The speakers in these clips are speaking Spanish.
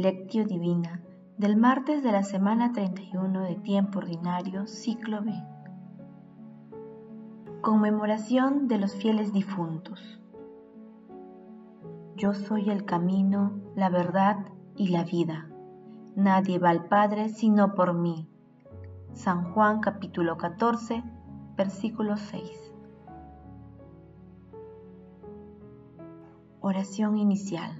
Lectio Divina del martes de la semana 31 de tiempo ordinario, ciclo B. Conmemoración de los fieles difuntos. Yo soy el camino, la verdad y la vida. Nadie va al Padre sino por mí. San Juan capítulo 14, versículo 6. Oración inicial.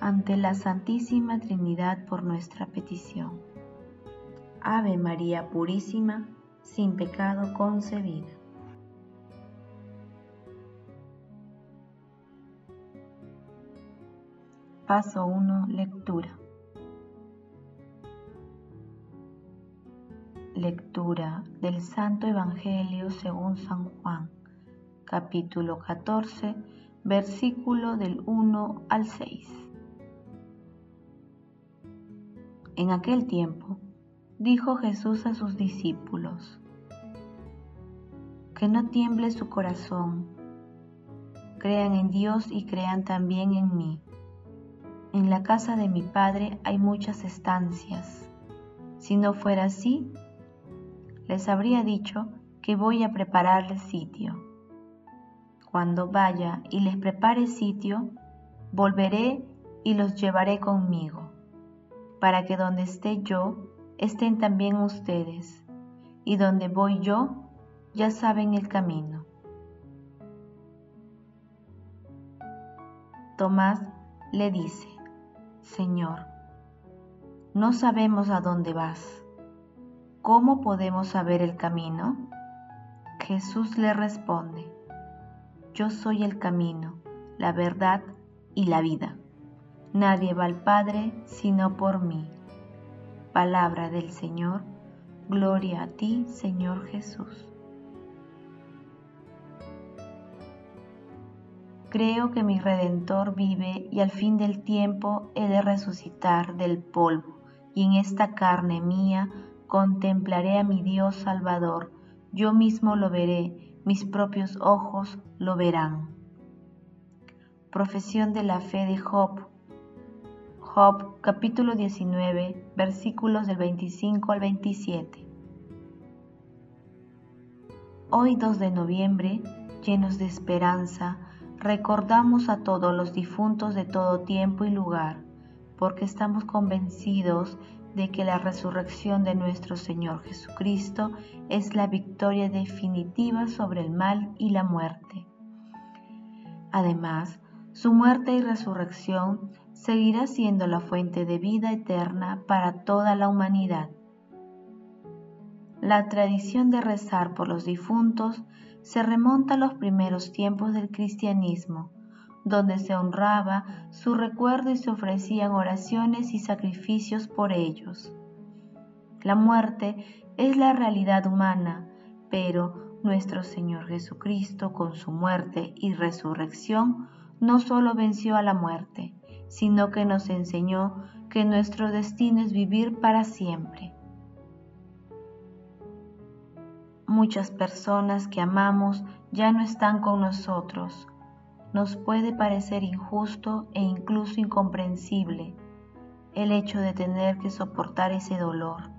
ante la Santísima Trinidad por nuestra petición. Ave María Purísima, sin pecado concebida. Paso 1. Lectura. Lectura del Santo Evangelio según San Juan, capítulo 14, versículo del 1 al 6. En aquel tiempo, dijo Jesús a sus discípulos, que no tiemble su corazón, crean en Dios y crean también en mí. En la casa de mi Padre hay muchas estancias. Si no fuera así, les habría dicho que voy a prepararles sitio. Cuando vaya y les prepare sitio, volveré y los llevaré conmigo para que donde esté yo, estén también ustedes, y donde voy yo, ya saben el camino. Tomás le dice, Señor, no sabemos a dónde vas. ¿Cómo podemos saber el camino? Jesús le responde, Yo soy el camino, la verdad y la vida. Nadie va al Padre sino por mí. Palabra del Señor, gloria a ti, Señor Jesús. Creo que mi Redentor vive y al fin del tiempo he de resucitar del polvo, y en esta carne mía contemplaré a mi Dios Salvador, yo mismo lo veré, mis propios ojos lo verán. Profesión de la fe de Job Job capítulo 19 versículos del 25 al 27. Hoy 2 de noviembre, llenos de esperanza, recordamos a todos los difuntos de todo tiempo y lugar, porque estamos convencidos de que la resurrección de nuestro Señor Jesucristo es la victoria definitiva sobre el mal y la muerte. Además, su muerte y resurrección seguirá siendo la fuente de vida eterna para toda la humanidad. La tradición de rezar por los difuntos se remonta a los primeros tiempos del cristianismo, donde se honraba su recuerdo y se ofrecían oraciones y sacrificios por ellos. La muerte es la realidad humana, pero nuestro Señor Jesucristo con su muerte y resurrección no solo venció a la muerte, sino que nos enseñó que nuestro destino es vivir para siempre. Muchas personas que amamos ya no están con nosotros. Nos puede parecer injusto e incluso incomprensible el hecho de tener que soportar ese dolor.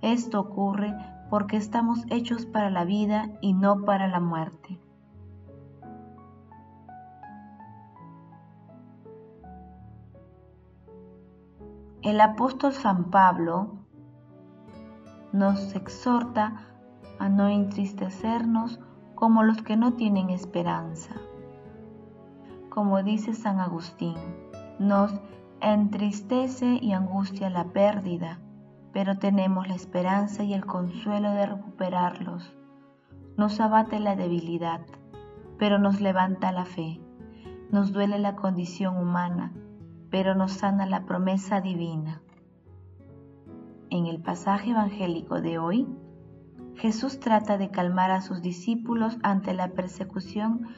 Esto ocurre porque estamos hechos para la vida y no para la muerte. El apóstol San Pablo nos exhorta a no entristecernos como los que no tienen esperanza. Como dice San Agustín, nos entristece y angustia la pérdida, pero tenemos la esperanza y el consuelo de recuperarlos. Nos abate la debilidad, pero nos levanta la fe. Nos duele la condición humana, pero nos sana la promesa divina. En el pasaje evangélico de hoy, Jesús trata de calmar a sus discípulos ante la persecución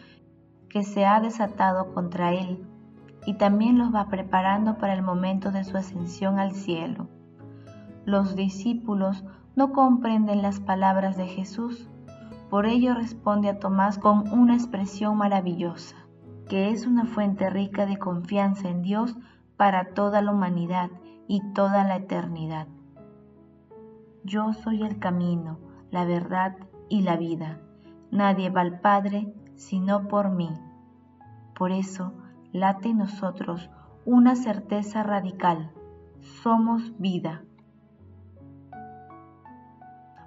que se ha desatado contra él y también los va preparando para el momento de su ascensión al cielo. Los discípulos no comprenden las palabras de Jesús, por ello responde a Tomás con una expresión maravillosa, que es una fuente rica de confianza en Dios para toda la humanidad y toda la eternidad. Yo soy el camino, la verdad y la vida. Nadie va al Padre sino por mí. Por eso late en nosotros una certeza radical. Somos vida.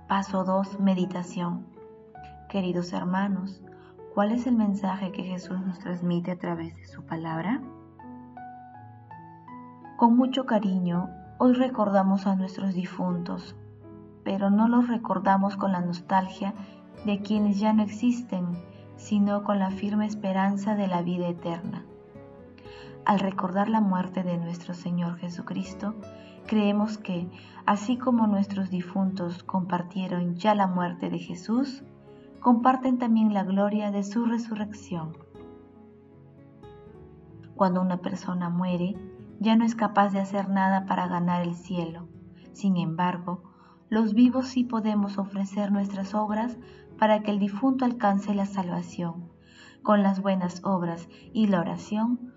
Paso 2. Meditación. Queridos hermanos, ¿cuál es el mensaje que Jesús nos transmite a través de su palabra? Con mucho cariño, hoy recordamos a nuestros difuntos, pero no los recordamos con la nostalgia de quienes ya no existen, sino con la firme esperanza de la vida eterna. Al recordar la muerte de nuestro Señor Jesucristo, creemos que, así como nuestros difuntos compartieron ya la muerte de Jesús, comparten también la gloria de su resurrección. Cuando una persona muere, ya no es capaz de hacer nada para ganar el cielo. Sin embargo, los vivos sí podemos ofrecer nuestras obras para que el difunto alcance la salvación. Con las buenas obras y la oración,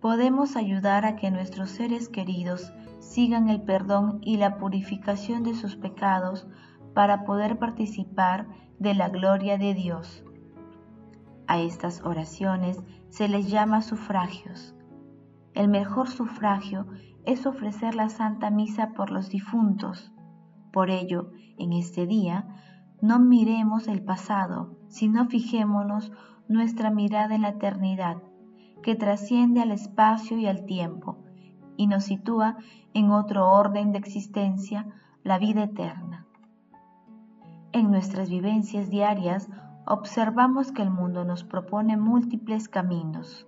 podemos ayudar a que nuestros seres queridos sigan el perdón y la purificación de sus pecados para poder participar de la gloria de Dios. A estas oraciones se les llama sufragios. El mejor sufragio es ofrecer la Santa Misa por los difuntos. Por ello, en este día, no miremos el pasado, sino fijémonos nuestra mirada en la eternidad, que trasciende al espacio y al tiempo, y nos sitúa en otro orden de existencia, la vida eterna. En nuestras vivencias diarias observamos que el mundo nos propone múltiples caminos,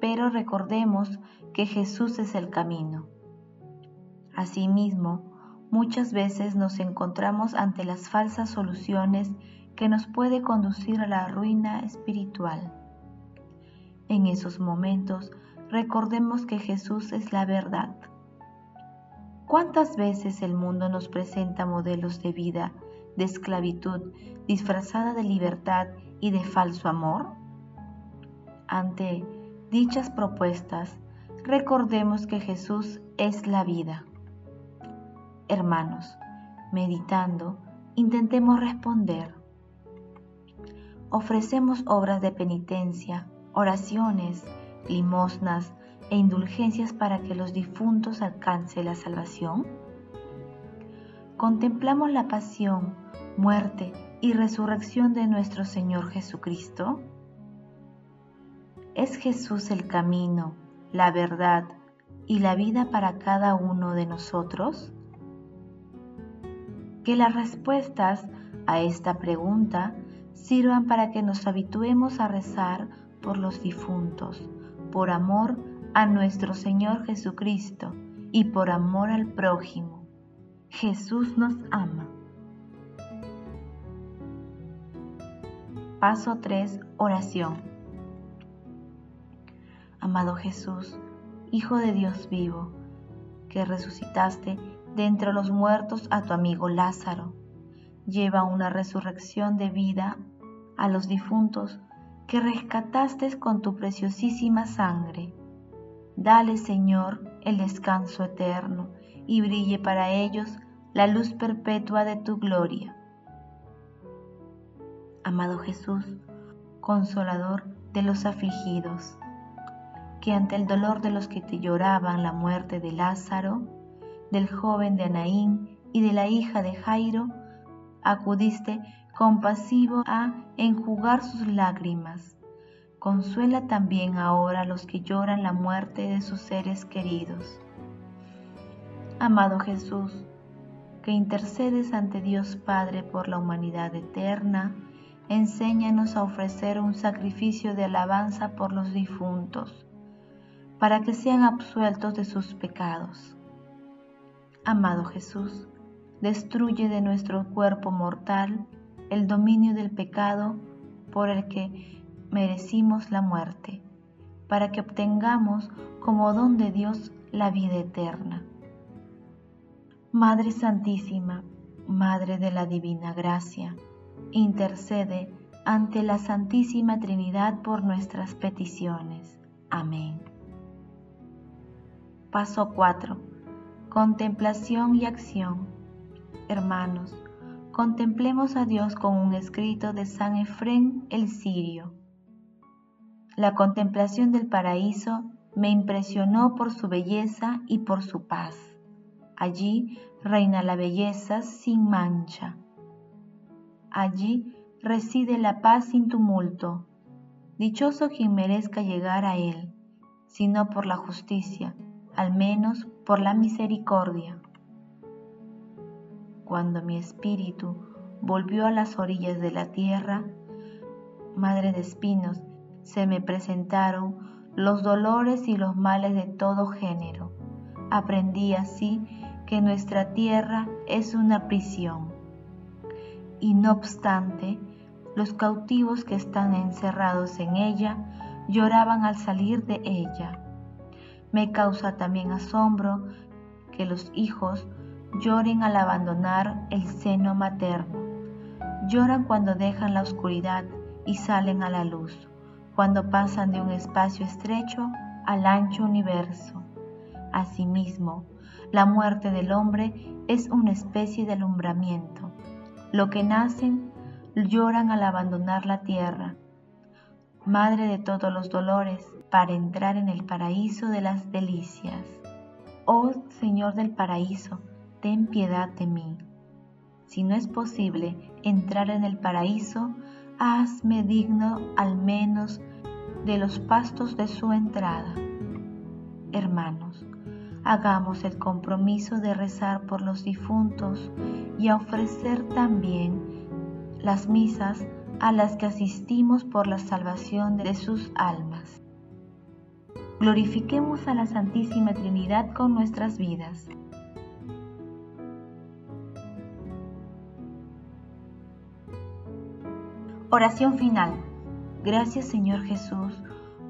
pero recordemos que Jesús es el camino. Asimismo, muchas veces nos encontramos ante las falsas soluciones que nos puede conducir a la ruina espiritual. En esos momentos, recordemos que Jesús es la verdad. ¿Cuántas veces el mundo nos presenta modelos de vida de esclavitud disfrazada de libertad y de falso amor? Ante dichas propuestas, recordemos que Jesús es la vida. Hermanos, meditando, intentemos responder. Ofrecemos obras de penitencia, oraciones, limosnas e indulgencias para que los difuntos alcancen la salvación. Contemplamos la pasión, muerte y resurrección de nuestro Señor Jesucristo? ¿Es Jesús el camino, la verdad y la vida para cada uno de nosotros? Que las respuestas a esta pregunta sirvan para que nos habituemos a rezar por los difuntos, por amor a nuestro Señor Jesucristo y por amor al prójimo. Jesús nos ama. Paso 3. Oración. Amado Jesús, Hijo de Dios vivo, que resucitaste de entre los muertos a tu amigo Lázaro, lleva una resurrección de vida a los difuntos que rescataste con tu preciosísima sangre. Dale, Señor, el descanso eterno y brille para ellos la luz perpetua de tu gloria amado Jesús, consolador de los afligidos, que ante el dolor de los que te lloraban la muerte de Lázaro, del joven de Anaín y de la hija de Jairo, acudiste compasivo a enjugar sus lágrimas. Consuela también ahora a los que lloran la muerte de sus seres queridos. Amado Jesús, que intercedes ante Dios Padre por la humanidad eterna, enséñanos a ofrecer un sacrificio de alabanza por los difuntos, para que sean absueltos de sus pecados. Amado Jesús, destruye de nuestro cuerpo mortal el dominio del pecado por el que merecimos la muerte, para que obtengamos como don de Dios la vida eterna. Madre Santísima, Madre de la Divina Gracia, intercede ante la Santísima Trinidad por nuestras peticiones. Amén. Paso 4. Contemplación y acción. Hermanos, contemplemos a Dios con un escrito de San Efrén el Sirio. La contemplación del paraíso me impresionó por su belleza y por su paz. Allí reina la belleza sin mancha. Allí reside la paz sin tumulto. Dichoso quien merezca llegar a él, si no por la justicia, al menos por la misericordia. Cuando mi espíritu volvió a las orillas de la tierra, madre de espinos, se me presentaron los dolores y los males de todo género. Aprendí así que nuestra tierra es una prisión. Y no obstante, los cautivos que están encerrados en ella lloraban al salir de ella. Me causa también asombro que los hijos lloren al abandonar el seno materno. Lloran cuando dejan la oscuridad y salen a la luz, cuando pasan de un espacio estrecho al ancho universo. Asimismo, la muerte del hombre es una especie de alumbramiento. Lo que nacen lloran al abandonar la tierra. Madre de todos los dolores, para entrar en el paraíso de las delicias. Oh Señor del paraíso, ten piedad de mí. Si no es posible entrar en el paraíso, hazme digno al menos de los pastos de su entrada. Hermanos, hagamos el compromiso de rezar por los difuntos y a ofrecer también las misas a las que asistimos por la salvación de sus almas. Glorifiquemos a la Santísima Trinidad con nuestras vidas. Oración final. Gracias Señor Jesús